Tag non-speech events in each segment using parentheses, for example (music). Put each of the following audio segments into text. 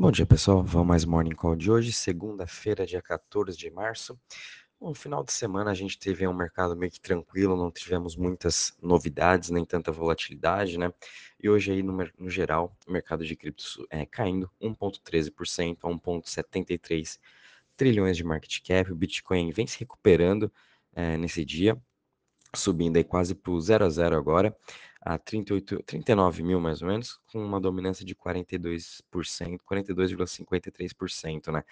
Bom dia, pessoal. Vamos mais Morning Call de hoje, segunda-feira, dia 14 de março. No final de semana a gente teve um mercado meio que tranquilo, não tivemos muitas novidades, nem tanta volatilidade, né? E hoje aí, no, no geral, o mercado de criptos é, caindo 1,13% a 1,73 trilhões de market cap. O Bitcoin vem se recuperando é, nesse dia, subindo aí quase para o 0 a 0 agora a 38, 39 mil mais ou menos, com uma dominância de 42%, 42,53%, né?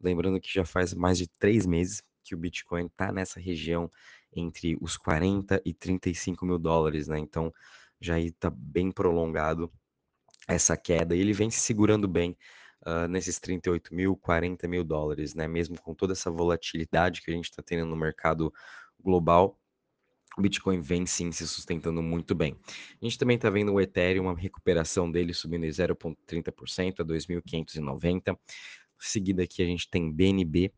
Lembrando que já faz mais de três meses que o Bitcoin está nessa região entre os 40 e 35 mil dólares, né? Então já está bem prolongado essa queda e ele vem se segurando bem uh, nesses 38 mil, 40 mil dólares, né? Mesmo com toda essa volatilidade que a gente está tendo no mercado global, o Bitcoin vem sim se sustentando muito bem. A gente também está vendo o Ethereum, uma recuperação dele subindo em 0,30% a 2.590. Seguida aqui a gente tem BNB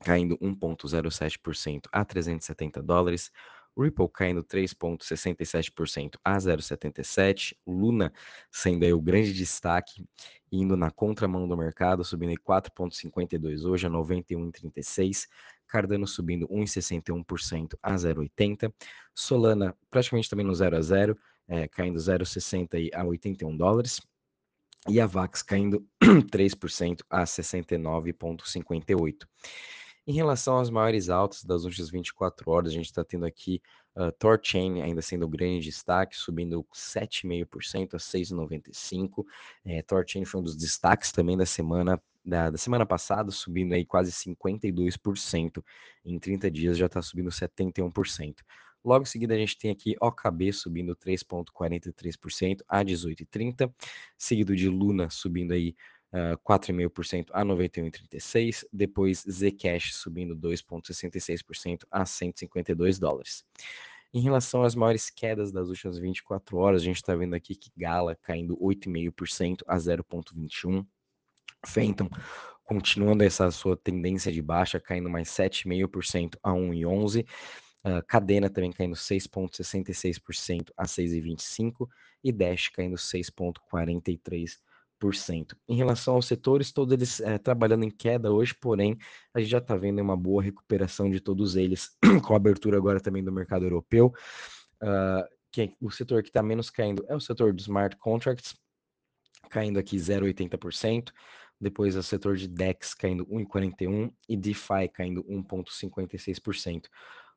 caindo 1,07% a 370 dólares. Ripple caindo 3,67% a 0,77. Luna sendo aí o grande destaque, indo na contramão do mercado, subindo 4,52 hoje a 91,36. Cardano subindo 1,61% a 0,80. Solana praticamente também no 0 a 0, é, caindo 0,60 a 81 dólares. E a VAX caindo (clears throat) 3% a 69,58. Em relação às maiores altas das últimas 24 horas, a gente está tendo aqui uh, Torchain ainda sendo o grande destaque, subindo 7,5% a 6,95. É, Torchain foi um dos destaques também da semana da, da, semana passada, subindo aí quase 52%. Em 30 dias já está subindo 71%. Logo em seguida, a gente tem aqui OKB subindo 3,43% a 18,30, seguido de Luna subindo aí uh, 4,5% a 91,36, depois Zcash subindo 2,66% a 152 dólares. Em relação às maiores quedas das últimas 24 horas, a gente está vendo aqui que Gala caindo 8,5% a 0,21%, Fenton continuando essa sua tendência de baixa, caindo mais 7,5% a 1,11%. Uh, Cadena também caindo 6,66% a 6,25% e Dash caindo 6,43%. Em relação aos setores, todos eles é, trabalhando em queda hoje, porém, a gente já está vendo uma boa recuperação de todos eles, (clears throat) com a abertura agora também do mercado europeu. Uh, que o setor que está menos caindo é o setor dos smart contracts, caindo aqui 0,80%. Depois o setor de DEX caindo 1,41% e DeFi caindo 1,56%.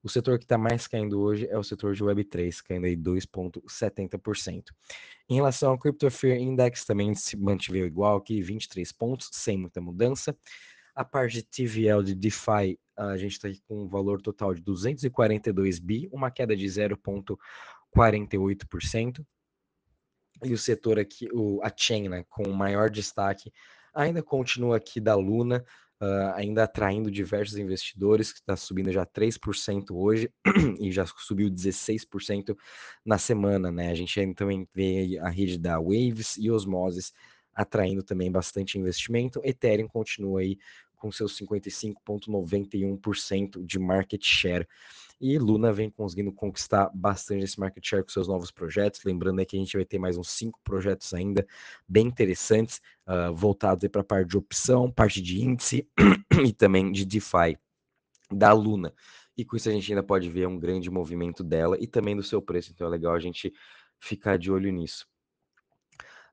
O setor que está mais caindo hoje é o setor de Web3, caindo aí 2,70%. Em relação ao Crypto Fear Index, também se mantiveu igual aqui, 23 pontos, sem muita mudança. A parte de TVL de DeFi, a gente está com um valor total de 242 bi, uma queda de 0,48%. E o setor aqui, o, a chain, né, com o maior destaque, ainda continua aqui da Luna, uh, ainda atraindo diversos investidores, que está subindo já 3% hoje (clears throat) e já subiu 16% na semana, né? A gente também vê a rede da Waves e Osmosis atraindo também bastante investimento. Ethereum continua aí com seus 55,91% de market share. E Luna vem conseguindo conquistar bastante esse market share com seus novos projetos. Lembrando que a gente vai ter mais uns cinco projetos ainda bem interessantes, uh, voltados para a parte de opção, parte de índice (clears throat) e também de DeFi da Luna. E com isso a gente ainda pode ver um grande movimento dela e também do seu preço. Então é legal a gente ficar de olho nisso.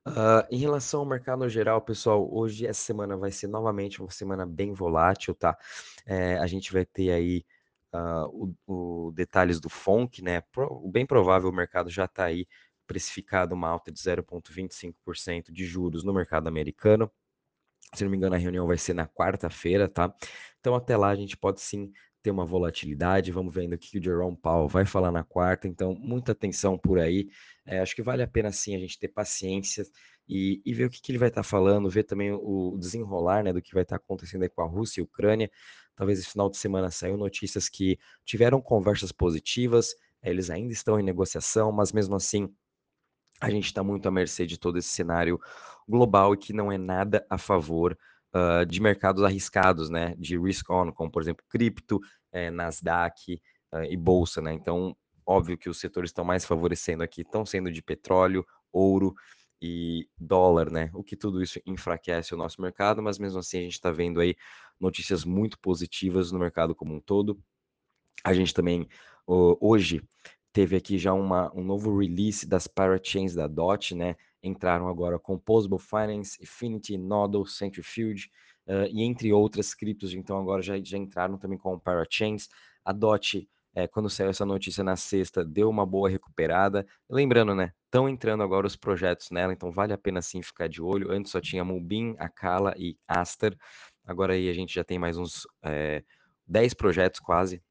Uh, em relação ao mercado geral, pessoal, hoje essa semana vai ser novamente uma semana bem volátil, tá? É, a gente vai ter aí uh, o, o, detalhes do FONC, né? Pro, bem provável o mercado já está aí precificado uma alta de 0,25% de juros no mercado americano. Se não me engano, a reunião vai ser na quarta-feira, tá? Então, até lá a gente pode sim ter uma volatilidade. Vamos vendo o que o Jerome Powell vai falar na quarta. Então, muita atenção por aí. É, acho que vale a pena sim a gente ter paciência e, e ver o que, que ele vai estar tá falando, ver também o, desenrolar né, do que vai estar tá acontecendo aí com a Rússia e a Ucrânia. Talvez esse final de semana saiu notícias que tiveram conversas positivas, eles ainda estão em negociação, mas mesmo assim a gente está muito à mercê de todo esse cenário global e que não é nada a favor uh, de mercados arriscados, né? De risk on, como por exemplo cripto, eh, Nasdaq uh, e bolsa, né? Então, óbvio que os setores estão mais favorecendo aqui estão sendo de petróleo, ouro e dólar, né? O que tudo isso enfraquece o nosso mercado, mas mesmo assim a gente está vendo aí notícias muito positivas no mercado como um todo. A gente também hoje teve aqui já uma, um novo release das parachains da DOT, né? Entraram agora Composable Finance, Infinity, Nodal, Centrifuge uh, e entre outras criptos, então agora já, já entraram também com parachains. A DOT é, quando saiu essa notícia na sexta, deu uma boa recuperada. Lembrando, né? Estão entrando agora os projetos nela, então vale a pena sim ficar de olho. Antes só tinha Mubin, Akala e Aster. Agora aí a gente já tem mais uns é, 10 projetos quase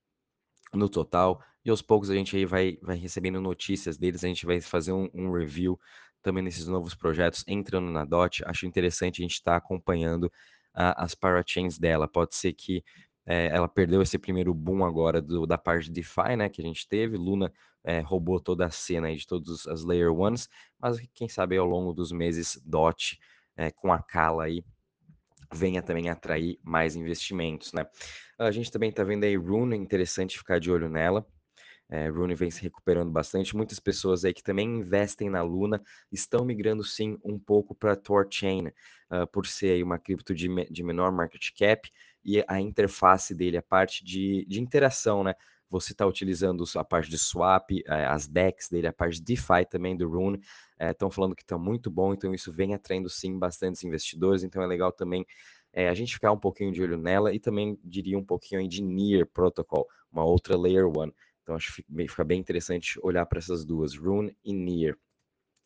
no total. E aos poucos a gente aí vai, vai recebendo notícias deles, a gente vai fazer um, um review também nesses novos projetos entrando na DOT. Acho interessante a gente estar tá acompanhando as parachains dela. Pode ser que é, ela perdeu esse primeiro boom agora do, da parte de DeFi, né, que a gente teve. Luna é, roubou toda a cena aí de todas as Layer Ones, mas quem sabe ao longo dos meses DOT é, com a Cala aí venha também atrair mais investimentos, né? A gente também está vendo aí Rune, interessante ficar de olho nela. É, Rune vem se recuperando bastante. Muitas pessoas aí que também investem na Luna estão migrando sim um pouco para Torchain, uh, por ser aí uma cripto de, de menor market cap e a interface dele, a parte de, de interação, né? Você está utilizando a parte de swap, eh, as DEX dele, a parte de DeFi também do Rune, estão eh, falando que está muito bom, então isso vem atraindo sim bastantes investidores, então é legal também é, a gente ficar um pouquinho de olho nela e também diria um pouquinho de Near Protocol, uma outra Layer 1. Então acho que fica bem interessante olhar para essas duas, Rune e Near.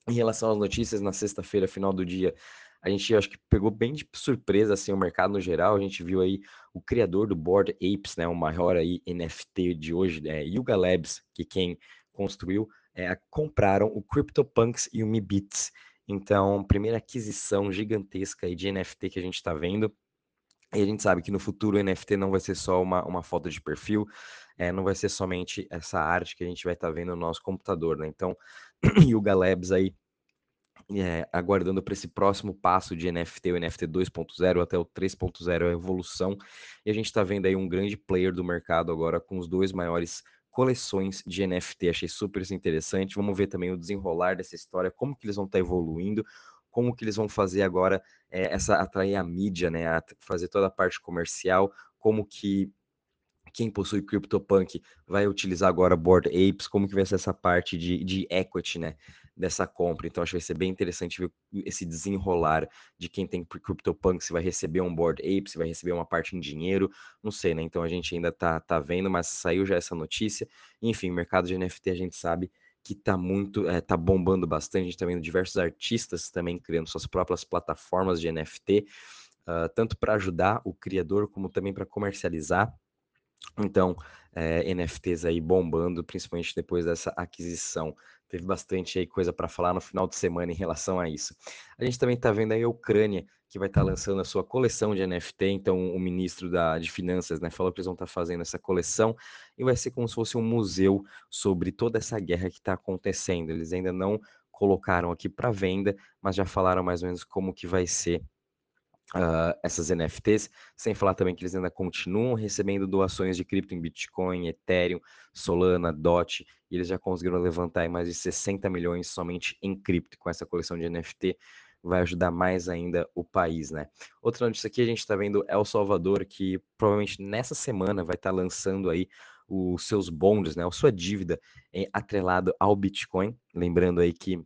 Em relação às notícias, na sexta-feira, final do dia, a gente acho que pegou bem de surpresa assim o mercado no geral. A gente viu aí o criador do Board Apes, né, o maior aí NFT de hoje, é, Yuga Labs, que quem construiu, é, compraram o CryptoPunks e o Mibits. Então, primeira aquisição gigantesca aí de NFT que a gente está vendo. E a gente sabe que no futuro o NFT não vai ser só uma, uma foto de perfil, é, não vai ser somente essa arte que a gente vai estar tá vendo no nosso computador, né? Então, (clears throat) Yuga Labs aí é, aguardando para esse próximo passo de NFT, o NFT 2.0 até o 3.0, a evolução. E a gente está vendo aí um grande player do mercado agora com os dois maiores coleções de NFT. Achei super interessante. Vamos ver também o desenrolar dessa história, como que eles vão estar tá evoluindo, como que eles vão fazer agora é, essa atrair a mídia, né, a fazer toda a parte comercial, como que quem possui CryptoPunk vai utilizar agora Board Apes, como que vai ser essa parte de, de equity, né, dessa compra. Então, acho que vai ser bem interessante ver esse desenrolar de quem tem CryptoPunk, se vai receber um Board Ape, se vai receber uma parte em dinheiro, não sei, né? Então, a gente ainda tá, tá vendo, mas saiu já essa notícia. Enfim, o mercado de NFT a gente sabe que tá muito, é, tá bombando bastante. A gente tá vendo diversos artistas também criando suas próprias plataformas de NFT, uh, ah, tanto para ajudar o criador como também para comercializar. Então, é, eh, NFTs aí bombando, principalmente depois dessa aquisição. Teve bastante aí coisa para falar no final de semana em relação a isso. A gente também está vendo aí a Ucrânia, que vai estar lançando a sua coleção de NFT. Então, o ministro da, de Finanças né, falou que eles vão estar fazendo essa coleção e vai ser como se fosse um museu sobre toda essa guerra que está acontecendo. Eles ainda não colocaram aqui para venda, mas já falaram mais ou menos como que vai ser Uh, essas NFTs, sem falar também que eles ainda continuam recebendo doações de cripto em Bitcoin, Ethereum, Solana, DOT, e eles já conseguiram levantar mais de 60 milhões somente em cripto. Com essa coleção de NFT, vai ajudar mais ainda o país, né? Outra notícia aqui, a gente está vendo El Salvador, que provavelmente nessa semana vai estar tá lançando aí os seus bonds, né? A sua dívida é atrelado ao Bitcoin. Lembrando aí que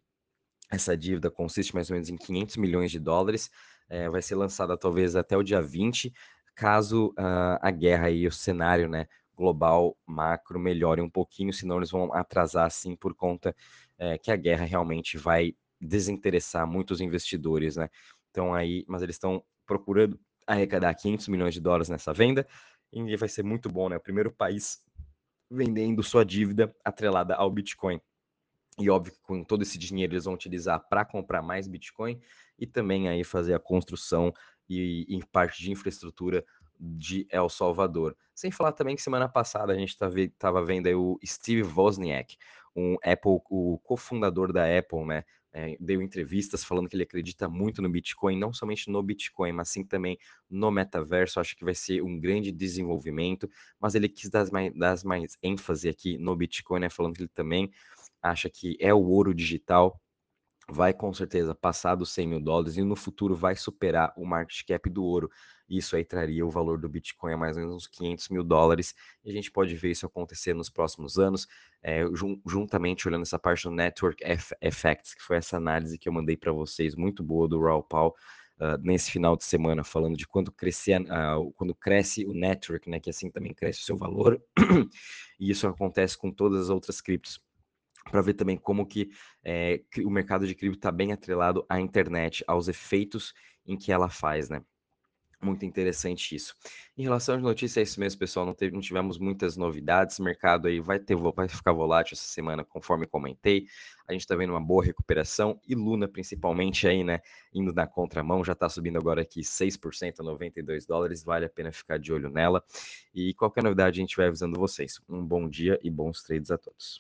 essa dívida consiste mais ou menos em 500 milhões de dólares é, vai ser lançada talvez até o dia 20, caso uh, a guerra e o cenário né, global macro melhore um pouquinho, senão eles vão atrasar assim por conta é, que a guerra realmente vai desinteressar muitos investidores, né? Então aí, mas eles estão procurando arrecadar 500 milhões de dólares nessa venda, e vai ser muito bom, né? O primeiro país vendendo sua dívida atrelada ao Bitcoin. E óbvio que com todo esse dinheiro eles vão utilizar para comprar mais Bitcoin e também aí fazer a construção e, e parte de infraestrutura de El Salvador. Sem falar também que semana passada a gente estava tá vendo aí o Steve Wozniak, um Apple, o cofundador da Apple, né? É, deu entrevistas falando que ele acredita muito no Bitcoin, não somente no Bitcoin, mas sim também no metaverso. Acho que vai ser um grande desenvolvimento, mas ele quis dar mais, dar mais ênfase aqui no Bitcoin, né? Falando que ele também acha que é o ouro digital vai com certeza passar dos 100 mil dólares e no futuro vai superar o market cap do ouro. Isso aí traria o valor do Bitcoin a mais ou menos uns 500 mil dólares. E a gente pode ver isso acontecer nos próximos anos, é, jun juntamente olhando essa parte do Network Effects, que foi essa análise que eu mandei para vocês, muito boa do Raul Paul. Uh, nesse final de semana, falando de quando, uh, quando cresce o network, né, que assim também cresce o seu valor, (coughs) e isso acontece com todas as outras criptos para ver também como que é, o mercado de cripto está bem atrelado à internet, aos efeitos em que ela faz, né? Muito interessante isso. Em relação às notícias, é isso mesmo, pessoal. Não, teve, não tivemos muitas novidades. O mercado aí vai, ter, vai ficar volátil essa semana, conforme comentei. A gente está vendo uma boa recuperação e Luna, principalmente, aí, né? Indo na contramão, já está subindo agora aqui 6% a 92 dólares. Vale a pena ficar de olho nela. E qualquer novidade, a gente vai avisando vocês. Um bom dia e bons trades a todos.